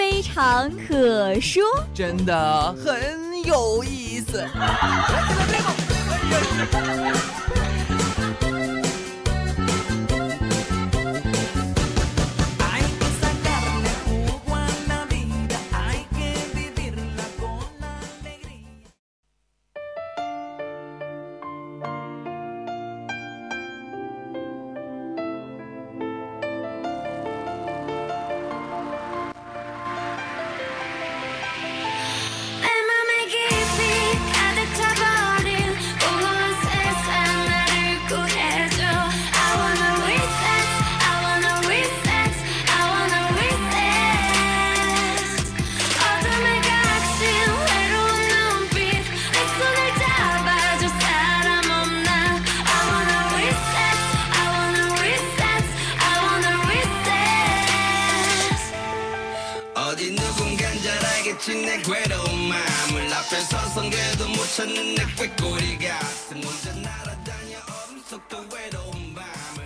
非常可说，真的很有意思。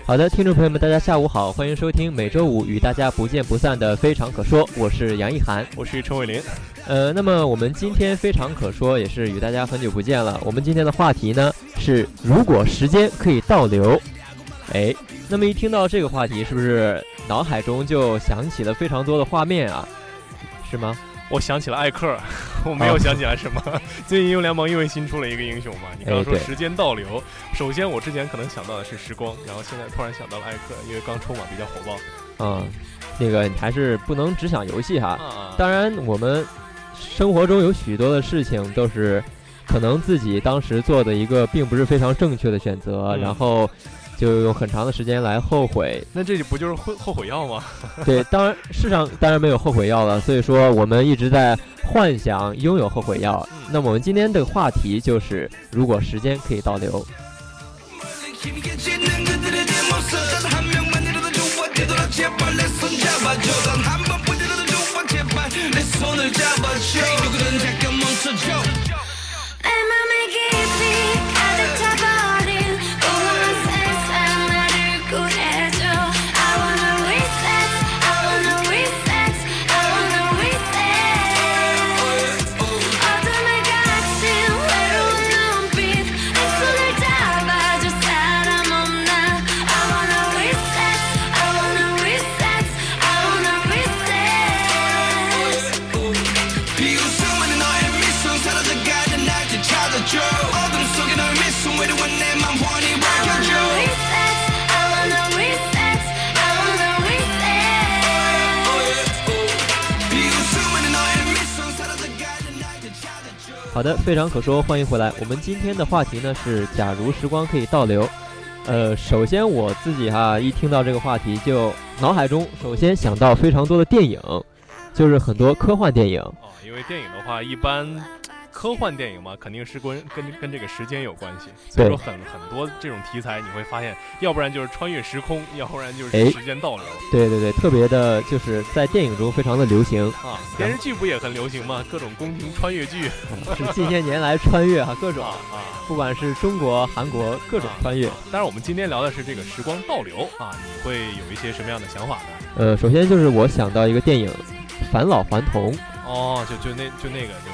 好的，听众朋友们，大家下午好，欢迎收听每周五与大家不见不散的《非常可说》，我是杨一涵，我是陈伟林。呃，那么我们今天非常可说，也是与大家很久不见了。我们今天的话题呢是，如果时间可以倒流，哎，那么一听到这个话题，是不是脑海中就想起了非常多的画面啊？是吗？我想起了艾克，我没有想起来什么。最近英雄联盟因为新出了一个英雄嘛，你刚刚说时间倒流，首先我之前可能想到的是时光，然后现在突然想到了艾克，因为刚出嘛比较火爆。嗯，那个你还是不能只想游戏哈。当然，我们生活中有许多的事情都是可能自己当时做的一个并不是非常正确的选择，然后。就用很长的时间来后悔，那这不就是后后悔药吗？对，当然世上当然没有后悔药了，所以说我们一直在幻想拥有后悔药。那么我们今天的话题就是，如果时间可以倒流。好的，非常可说，欢迎回来。我们今天的话题呢是，假如时光可以倒流。呃，首先我自己哈，一听到这个话题，就脑海中首先想到非常多的电影，就是很多科幻电影。啊，因为电影的话，一般。科幻电影嘛，肯定是跟跟跟这个时间有关系，所以说很很多这种题材，你会发现，要不然就是穿越时空，要不然就是时间倒流。对对对，特别的就是在电影中非常的流行啊，电视剧不也很流行吗？各种宫廷穿越剧，是近些年来穿越哈，各种啊，不管是中国、韩国各种穿越。当然，我们今天聊的是这个时光倒流啊，你会有一些什么样的想法呢？呃，首先就是我想到一个电影《返老还童》。哦，就就那就那个就。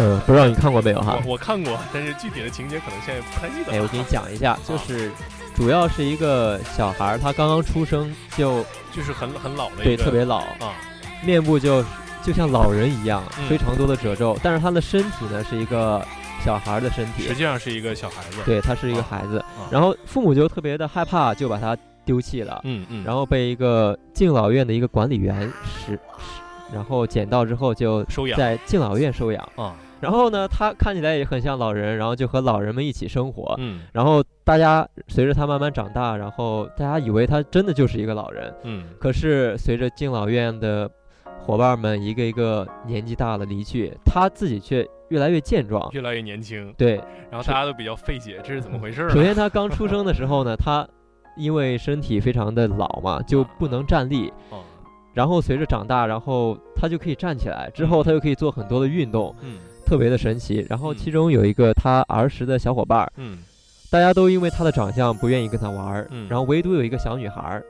呃，不知道你看过没有哈？我看过，但是具体的情节可能现在不太记得。哎，我给你讲一下，就是主要是一个小孩儿，他刚刚出生就就是很很老的，对，特别老。啊，面部就就像老人一样，非常多的褶皱，但是他的身体呢是一个小孩的身体，实际上是一个小孩子，对他是一个孩子，然后父母就特别的害怕，就把他丢弃了，嗯嗯，然后被一个敬老院的一个管理员拾，然后捡到之后就收养，在敬老院收养。啊。然后呢，他看起来也很像老人，然后就和老人们一起生活。嗯，然后大家随着他慢慢长大，然后大家以为他真的就是一个老人。嗯，可是随着敬老院的伙伴们一个一个年纪大了离去，他自己却越来越健壮，越来越年轻。对，然后大家都比较费解，这是怎么回事？首先，他刚出生的时候呢，他因为身体非常的老嘛，就不能站立。然后随着长大，然后他就可以站起来，之后他就可以做很多的运动，嗯，特别的神奇。然后其中有一个他儿时的小伙伴，嗯，大家都因为他的长相不愿意跟他玩儿，然后唯独有一个小女孩。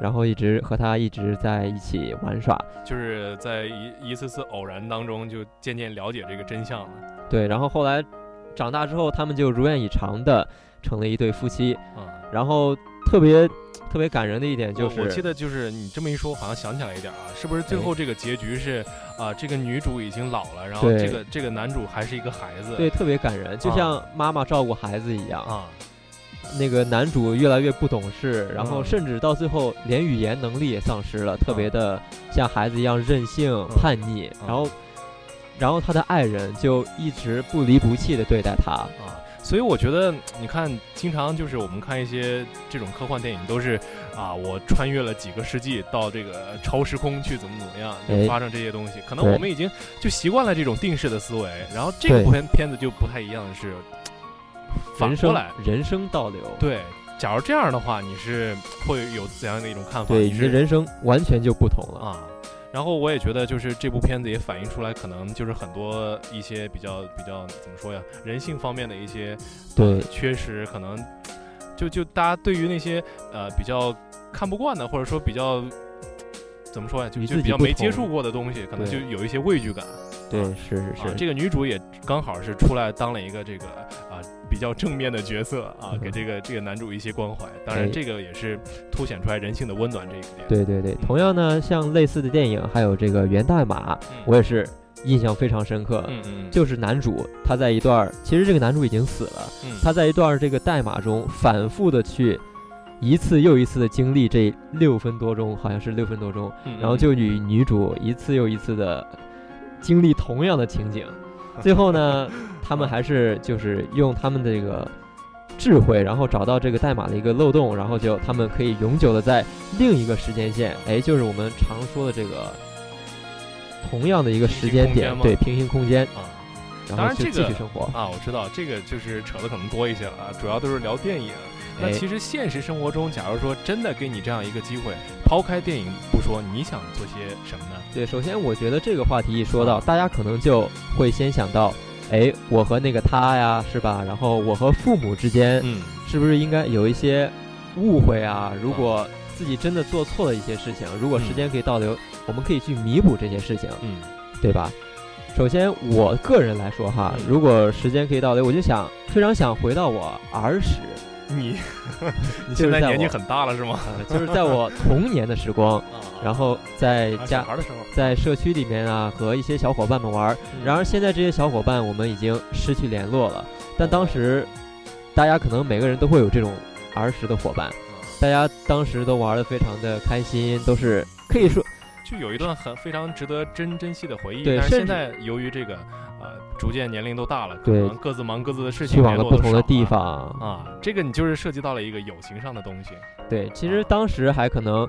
然后一直和他一直在一起玩耍，就是在一一次次偶然当中，就渐渐了解这个真相了。对，然后后来长大之后，他们就如愿以偿的成了一对夫妻。嗯，然后特别特别感人的一点就是，我记得就是你这么一说，好像想起来一点啊，是不是最后这个结局是啊，这个女主已经老了，然后这个这个男主还是一个孩子？对，特别感人，就像妈妈照顾孩子一样啊。那个男主越来越不懂事，然后甚至到最后连语言能力也丧失了，特别的像孩子一样任性叛逆。然后，然后他的爱人就一直不离不弃的对待他啊。所以我觉得，你看，经常就是我们看一些这种科幻电影，都是啊，我穿越了几个世纪到这个超时空去，怎么怎么样，就发生这些东西。可能我们已经就习惯了这种定式的思维。然后这个片片子就不太一样的是。反过来，人生倒流。对，假如这样的话，你是会有怎样的一种看法？对，你的人生完全就不同了啊。然后我也觉得，就是这部片子也反映出来，可能就是很多一些比较比较怎么说呀，人性方面的一些对缺失，可能就就大家对于那些呃比较看不惯的，或者说比较怎么说呀，就就比较没接触过的东西，可能就有一些畏惧感。对，是是是，这个女主也刚好是出来当了一个这个啊比较正面的角色啊，给这个这个男主一些关怀。当然，这个也是凸显出来人性的温暖这一点。对对对，同样呢，像类似的电影还有这个《源代码》，我也是印象非常深刻。嗯嗯，就是男主他在一段，其实这个男主已经死了，他在一段这个代码中反复的去一次又一次的经历这六分多钟，好像是六分多钟，然后就与女主一次又一次的。经历同样的情景，最后呢，他们还是就是用他们的这个智慧，然后找到这个代码的一个漏洞，然后就他们可以永久的在另一个时间线，哎，就是我们常说的这个同样的一个时间点，对，平行空间。啊，然这个继续生活啊。我知道这个就是扯的可能多一些了啊，主要都是聊电影。那其实现实生活中，假如说真的给你这样一个机会，抛开电影不说，你想做些什么呢？对，首先我觉得这个话题一说到，大家可能就会先想到，哎，我和那个他呀，是吧？然后我和父母之间，嗯，是不是应该有一些误会啊？如果自己真的做错了一些事情，如果时间可以倒流，我们可以去弥补这些事情，嗯，对吧？首先我个人来说哈，如果时间可以倒流，我就想非常想回到我儿时。你，你现在年纪很大了是吗？就是在我童年的时光，然后在家在社区里面啊，和一些小伙伴们玩。然而现在这些小伙伴我们已经失去联络了。但当时，大家可能每个人都会有这种儿时的伙伴，大家当时都玩的非常的开心，都是可以说。就有一段很非常值得珍珍惜的回忆，但是现在由于这个呃逐渐年龄都大了，可能各自忙各自的事情，去往了不同的地方啊。这个你就是涉及到了一个友情上的东西。对，其实当时还可能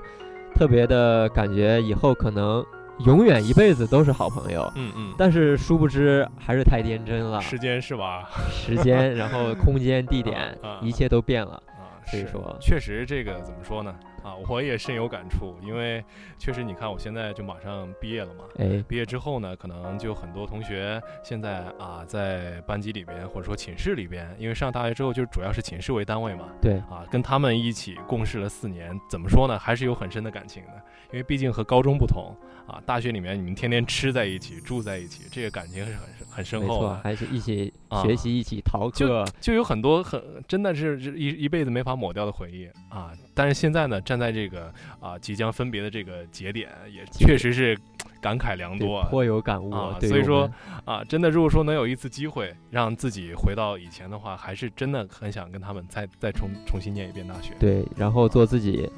特别的感觉，以后可能永远一辈子都是好朋友。嗯嗯。但是殊不知还是太天真了。时间是吧？时间，然后空间、地点，一切都变了。啊所以说，确实这个怎么说呢？啊，我也深有感触，因为确实你看，我现在就马上毕业了嘛。哎，毕业之后呢，可能就很多同学现在啊，在班级里边或者说寝室里边，因为上大学之后就主要是寝室为单位嘛。对。啊，跟他们一起共事了四年，怎么说呢？还是有很深的感情的，因为毕竟和高中不同啊。大学里面你们天天吃在一起，住在一起，这个感情是很很深厚的。还是一起学习，一起逃课，就就有很多很真的是一一辈子没法抹掉的回忆啊。但是现在呢，站在这个啊即将分别的这个节点，也确实是感慨良多，颇有感悟啊。所以说啊，真的如果说能有一次机会让自己回到以前的话，还是真的很想跟他们再再重重新念一遍大学。对，然后做自己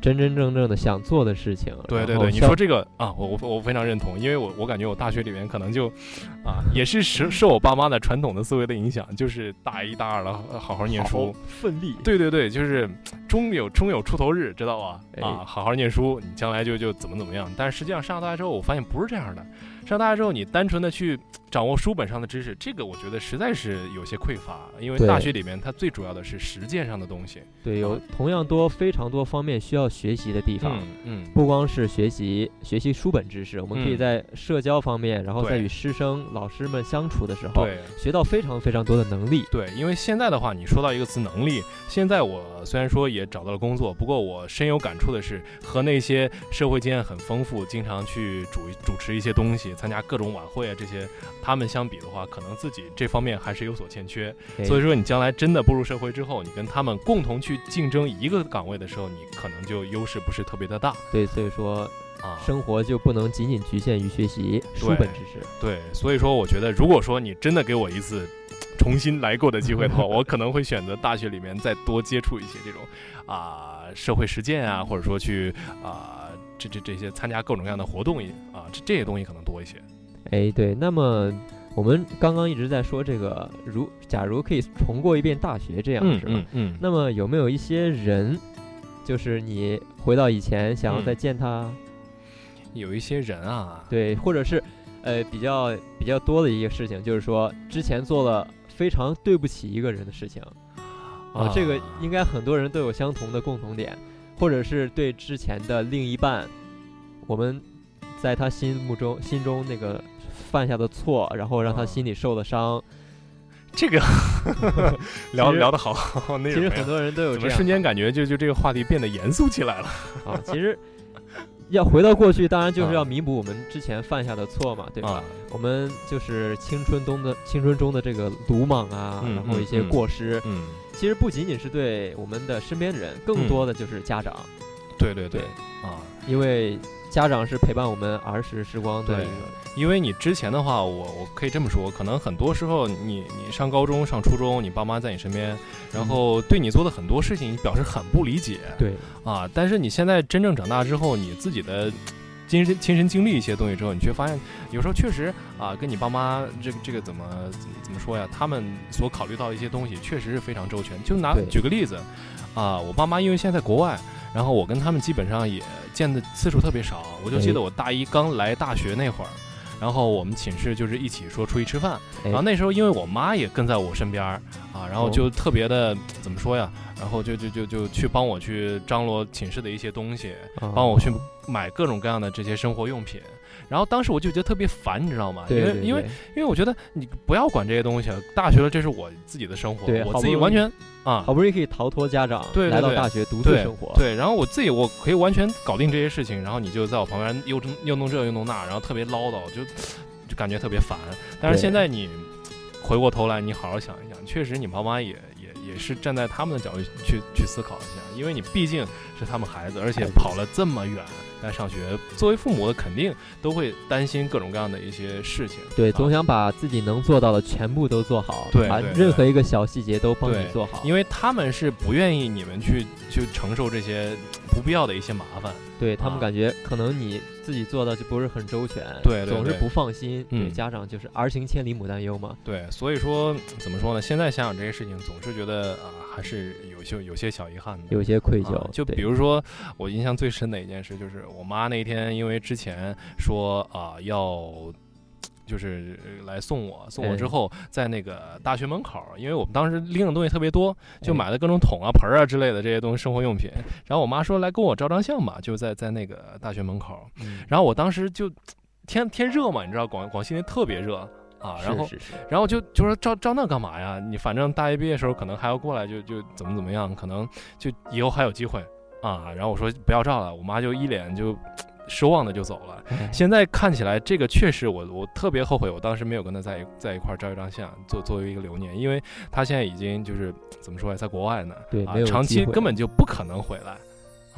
真真正正的想做的事情。对对对，你说这个啊，我我我非常认同，因为我我感觉我大学里面可能就，啊，也是受受我爸妈的传统的思维的影响，就是大一大二了好好念书，奋力。对对对，就是终有终有出头日，知道吧？啊，好好念书，你将来就就怎么怎么样。但是实际上上了大学之后，我发现不是这样的。上大学之后，你单纯的去掌握书本上的知识，这个我觉得实在是有些匮乏。因为大学里面它最主要的是实践上的东西。对，有同样多、非常多方面需要学习的地方。嗯，不光是学习学习书本知识，我们可以在社交方面，然后在与师生、老师们相处的时候，学到非常非常多的能力。对，因为现在的话，你说到一个词“能力”，现在我虽然说也找到了工作，不过我深有感触的是，和那些社会经验很丰富、经常去主主持一些东西。参加各种晚会啊，这些他们相比的话，可能自己这方面还是有所欠缺。所以说，你将来真的步入社会之后，你跟他们共同去竞争一个岗位的时候，你可能就优势不是特别的大。对，所以说啊，生活就不能仅仅局限于学习书本知识。对，所以说我觉得，如果说你真的给我一次重新来过的机会的话，我可能会选择大学里面再多接触一些这种啊社会实践啊，或者说去啊。这这这些参加各种各样的活动，啊，这这些东西可能多一些。哎，对，那么我们刚刚一直在说这个，如假如可以重过一遍大学，这样是吧？嗯嗯。那么有没有一些人，就是你回到以前想要再见他？有一些人啊，对，或者是呃比较比较多的一个事情，就是说之前做了非常对不起一个人的事情。啊，这个应该很多人都有相同的共同点。或者是对之前的另一半，我们在他心目中心中那个犯下的错，然后让他心里受的伤，这个 聊聊得好。其实很多人都有这样，瞬间感觉就就这个话题变得严肃起来了啊。其实要回到过去，当然就是要弥补我们之前犯下的错嘛，对吧？我们就是青春中的青春中的这个鲁莽啊，然后一些过失。嗯。其实不仅仅是对我们的身边的人，更多的就是家长。对对对，啊，因为家长是陪伴我们儿时时光的一个。因为你之前的话，我我可以这么说，可能很多时候你你上高中、上初中，你爸妈在你身边，然后对你做的很多事情，你表示很不理解。对。啊，但是你现在真正长大之后，你自己的。亲身亲身经历一些东西之后，你却发现，有时候确实啊，跟你爸妈这个这个怎么怎么怎么说呀？他们所考虑到一些东西，确实是非常周全。就拿举个例子，啊，我爸妈因为现在在国外，然后我跟他们基本上也见的次数特别少。我就记得我大一刚来大学那会儿，然后我们寝室就是一起说出去吃饭，然后那时候因为我妈也跟在我身边儿啊，然后就特别的怎么说呀？然后就就就就去帮我去张罗寝室的一些东西，帮我去买各种各样的这些生活用品。然后当时我就觉得特别烦，你知道吗？因为因为因为我觉得你不要管这些东西，大学了这是我自己的生活，我自己完全啊，好不容易可以逃脱家长，对来到大学独自生活，对。然后我自己我可以完全搞定这些事情，然后你就在我旁边又又弄这又弄那，然后特别唠叨，就就感觉特别烦。但是现在你回过头来，你好好想一想，确实你妈妈也。也是站在他们的角度去去思考一下，因为你毕竟是他们孩子，而且跑了这么远来上学，作为父母的肯定都会担心各种各样的一些事情。对，总想把自己能做到的全部都做好，对，把任何一个小细节都帮你做好，因为他们是不愿意你们去去承受这些不必要的一些麻烦。对他们感觉可能你自己做的就不是很周全，对，总是不放心。对家长就是儿行千里母担忧嘛。对，所以说怎么说呢？现在想想这些事情，总是觉得啊，还是有些有些小遗憾的，有些愧疚。就比如说我印象最深的一件事，就是我妈那天因为之前说啊要。就是来送我，送我之后，在那个大学门口，因为我们当时拎的东西特别多，就买了各种桶啊、盆啊之类的这些东西，生活用品。然后我妈说来跟我照张相吧，就在在那个大学门口。然后我当时就天天热嘛，你知道广广西那特别热啊，然后然后就就说照照那干嘛呀？你反正大学毕业时候可能还要过来，就就怎么怎么样，可能就以后还有机会啊。然后我说不要照了，我妈就一脸就。失望的就走了。现在看起来，这个确实我我特别后悔，我当时没有跟他在一在一块照一张相，作作为一个留念，因为他现在已经就是怎么说呀，在国外呢，对，长期根本就不可能回来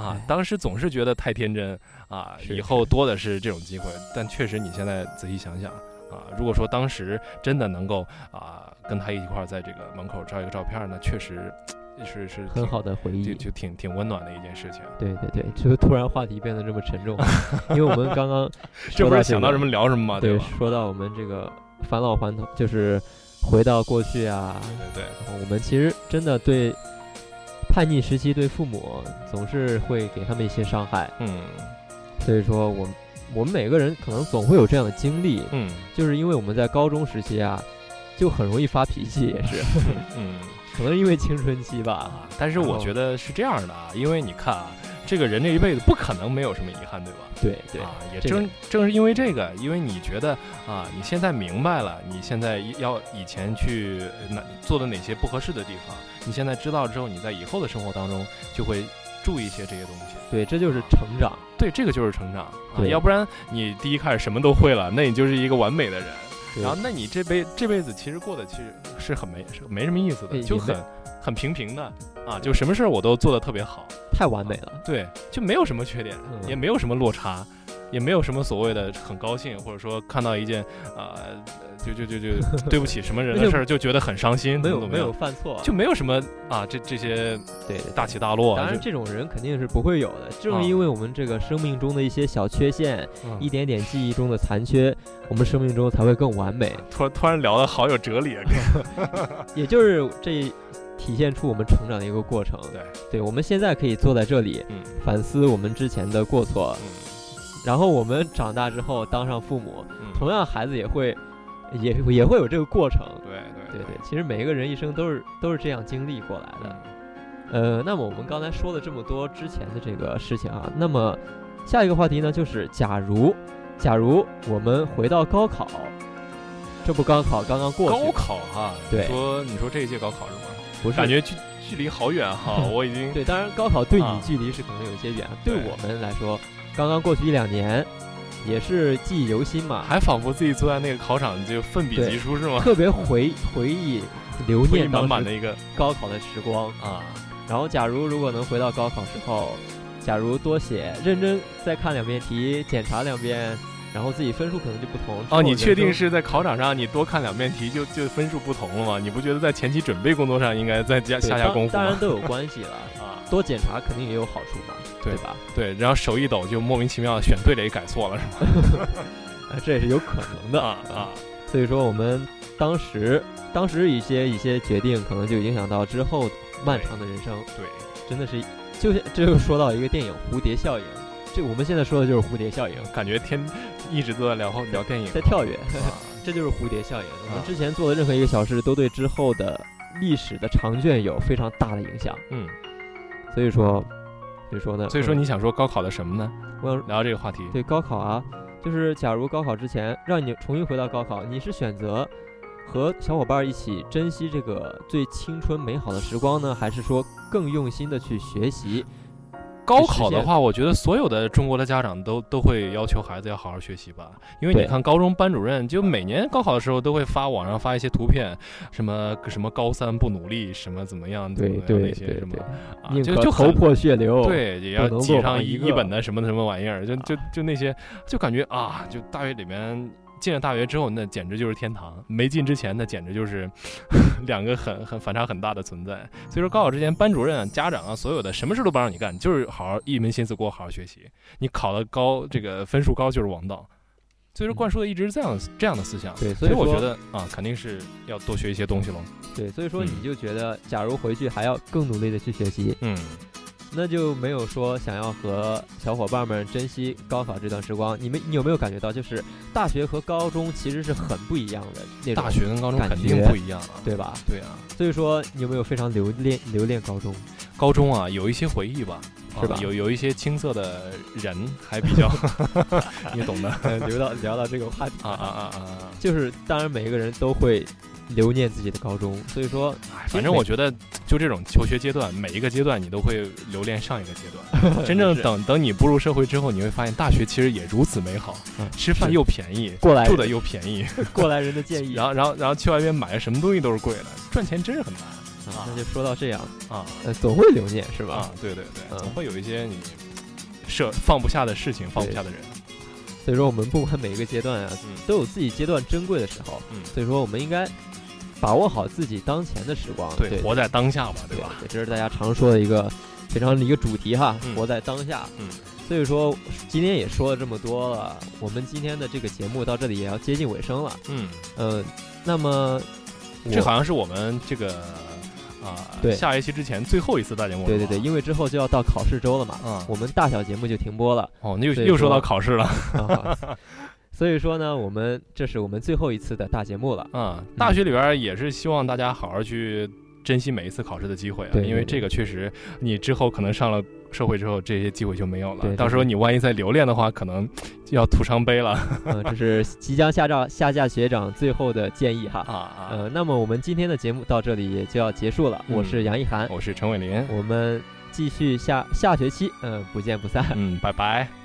啊。当时总是觉得太天真啊，以后多的是这种机会。但确实，你现在仔细想想啊，如果说当时真的能够啊跟他一块在这个门口照一个照片，那确实是是很好的回忆，就就挺挺温暖的一件事情。对对对，就是突然话题变得这么沉重，因为我们刚刚 这不是想到什么聊什么吗？对，吧？说到我们这个返老还童，就是回到过去啊。对对对，我们其实真的对叛逆时期对父母总是会给他们一些伤害。嗯，所以说我们我们每个人可能总会有这样的经历。嗯，就是因为我们在高中时期啊，就很容易发脾气，也是。嗯。可能因为青春期吧，但是我觉得是这样的啊，因为你看啊，这个人这一辈子不可能没有什么遗憾，对吧？对对啊，也正正是因为这个，因为你觉得啊，你现在明白了，你现在要以前去哪做的哪些不合适的地方，你现在知道之后，你在以后的生活当中就会注意一些这些东西。对，这就是成长。对，这个就是成长。对，要不然你第一开始什么都会了，那你就是一个完美的人。然后，那你这辈这辈子其实过得其实是很没是没什么意思的，就很很平平的啊，就什么事儿我都做得特别好，太完美了，对，就没有什么缺点，也没有什么落差。也没有什么所谓的很高兴，或者说看到一件啊，就就就就 对不起什么人的事儿，就觉得很伤心。没有没有犯错，就没有什么啊，这这些对大起大落。当然，这种人肯定是不会有的。正是因为我们这个生命中的一些小缺陷，一点点记忆中的残缺，我们生命中才会更完美。突突然聊的好有哲理啊！也就是这体现出我们成长的一个过程。对，对我们现在可以坐在这里，反思我们之前的过错。然后我们长大之后当上父母，同样孩子也会，也也会有这个过程。对对对对，其实每一个人一生都是都是这样经历过来的。呃，那么我们刚才说了这么多之前的这个事情啊，那么下一个话题呢，就是假如，假如我们回到高考，这不高考刚刚过去，高考哈，对，说你说这一届高考是吗？不是，感觉距距离好远哈，我已经对，当然高考对你距离是可能有些远，对我们来说。刚刚过去一两年，也是记忆犹新嘛，还仿佛自己坐在那个考场就奋笔疾书是吗？特别回 回忆留念满满的一个高考的时光啊。然后，假如如果能回到高考时候，假如多写认真再看两遍题，检查两遍，然后自己分数可能就不同。哦，你确定是在考场上你多看两遍题就就分数不同了吗？你不觉得在前期准备工作上应该再加下下功夫？当然都有关系了啊，多检查肯定也有好处嘛。对吧？对，然后手一抖就莫名其妙选对了，也改错了，是吗？啊，这也是有可能的啊啊！所以说，我们当时当时一些一些决定，可能就影响到之后漫长的人生。对，真的是，就这就说到一个电影《蝴蝶效应》，这我们现在说的就是蝴蝶效应。感觉天一直都在聊聊电影，在跳跃，这就是蝴蝶效应。我们之前做的任何一个小事，都对之后的历史的长卷有非常大的影响。嗯，所以说。所以说呢？所以说你想说高考的什么呢？我想聊这个话题。对高考啊，就是假如高考之前让你重新回到高考，你是选择和小伙伴一起珍惜这个最青春美好的时光呢，还是说更用心的去学习？高考的话，我觉得所有的中国的家长都都会要求孩子要好好学习吧，因为你看高中班主任就每年高考的时候都会发网上发一些图片，什么什么高三不努力，什么怎么样，对对那些什么啊，就就头破血流，对，也要挤上一一本的什么什么玩意儿，就就就那些，就感觉啊，就大学里面。进了大学之后，那简直就是天堂；没进之前，那简直就是 两个很很反差很大的存在。所以说，高考之前，班主任啊、家长啊，所有的什么事都不让你干，就是好好一门心思给我好好学习。你考的高，这个分数高就是王道。所以说，灌输的一直是这样这样的思想。对，所以我觉得啊，肯定是要多学一些东西喽。对，所以说你就觉得，假如回去还要更努力的去学习，嗯。那就没有说想要和小伙伴们珍惜高考这段时光。你们，你有没有感觉到，就是大学和高中其实是很不一样的那种大学跟高中肯定不一样啊，对吧？对啊。所以说，你有没有非常留恋留恋高中？高中啊，有一些回忆吧，是吧？有有一些青涩的人还比较，你懂的。聊到聊到这个话题啊啊啊啊！就是当然，每一个人都会。留念自己的高中，所以说，反正我觉得，就这种求学阶段，每一个阶段你都会留恋上一个阶段。真正等等你步入社会之后，你会发现大学其实也如此美好，吃饭又便宜，过来住的又便宜。过来人的建议。然后，然后，然后去外面买什么东西都是贵的，赚钱真是很难啊。那就说到这样啊，总会留念是吧？啊，对对对，总会有一些你舍放不下的事情，放不下的人。所以说，我们不管每一个阶段啊，都有自己阶段珍贵的时候。嗯所以说，我们应该。把握好自己当前的时光，对，活在当下嘛，对吧？对，这是大家常说的一个非常的一个主题哈，活在当下。嗯，所以说今天也说了这么多了，我们今天的这个节目到这里也要接近尾声了。嗯，呃，那么这好像是我们这个啊，对，下学期之前最后一次大节目。对对对，因为之后就要到考试周了嘛，嗯，我们大小节目就停播了。哦，那又又说到考试了。所以说呢，我们这是我们最后一次的大节目了。嗯，大学里边也是希望大家好好去珍惜每一次考试的机会啊，因为这个确实你之后可能上了社会之后，这些机会就没有了。到时候你万一再留恋的话，可能就要徒伤悲了。嗯，这是即将下照下架学长最后的建议哈。啊啊。呃，那么我们今天的节目到这里也就要结束了。我是杨一涵，我是陈伟林，我们继续下下学期，嗯，不见不散。嗯，拜拜。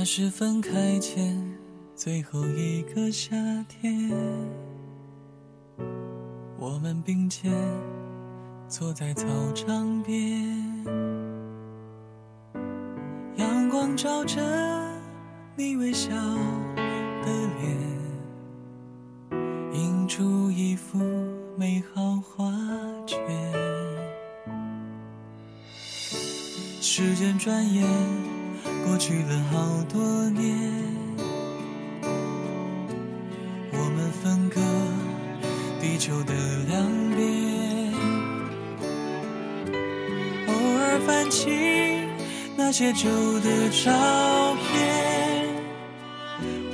那是分开前最后一个夏天，我们并肩坐在操场边，阳光照着你微笑的脸，映出一幅美好画卷。时间转眼。过去了好多年，我们分隔地球的两边，偶尔翻起那些旧的照片，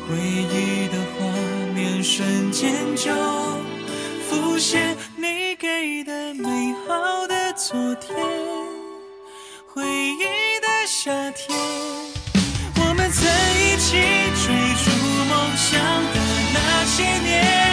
回忆的画面瞬间就浮现，你给的美好的昨天，回忆的夏天。想的那些年。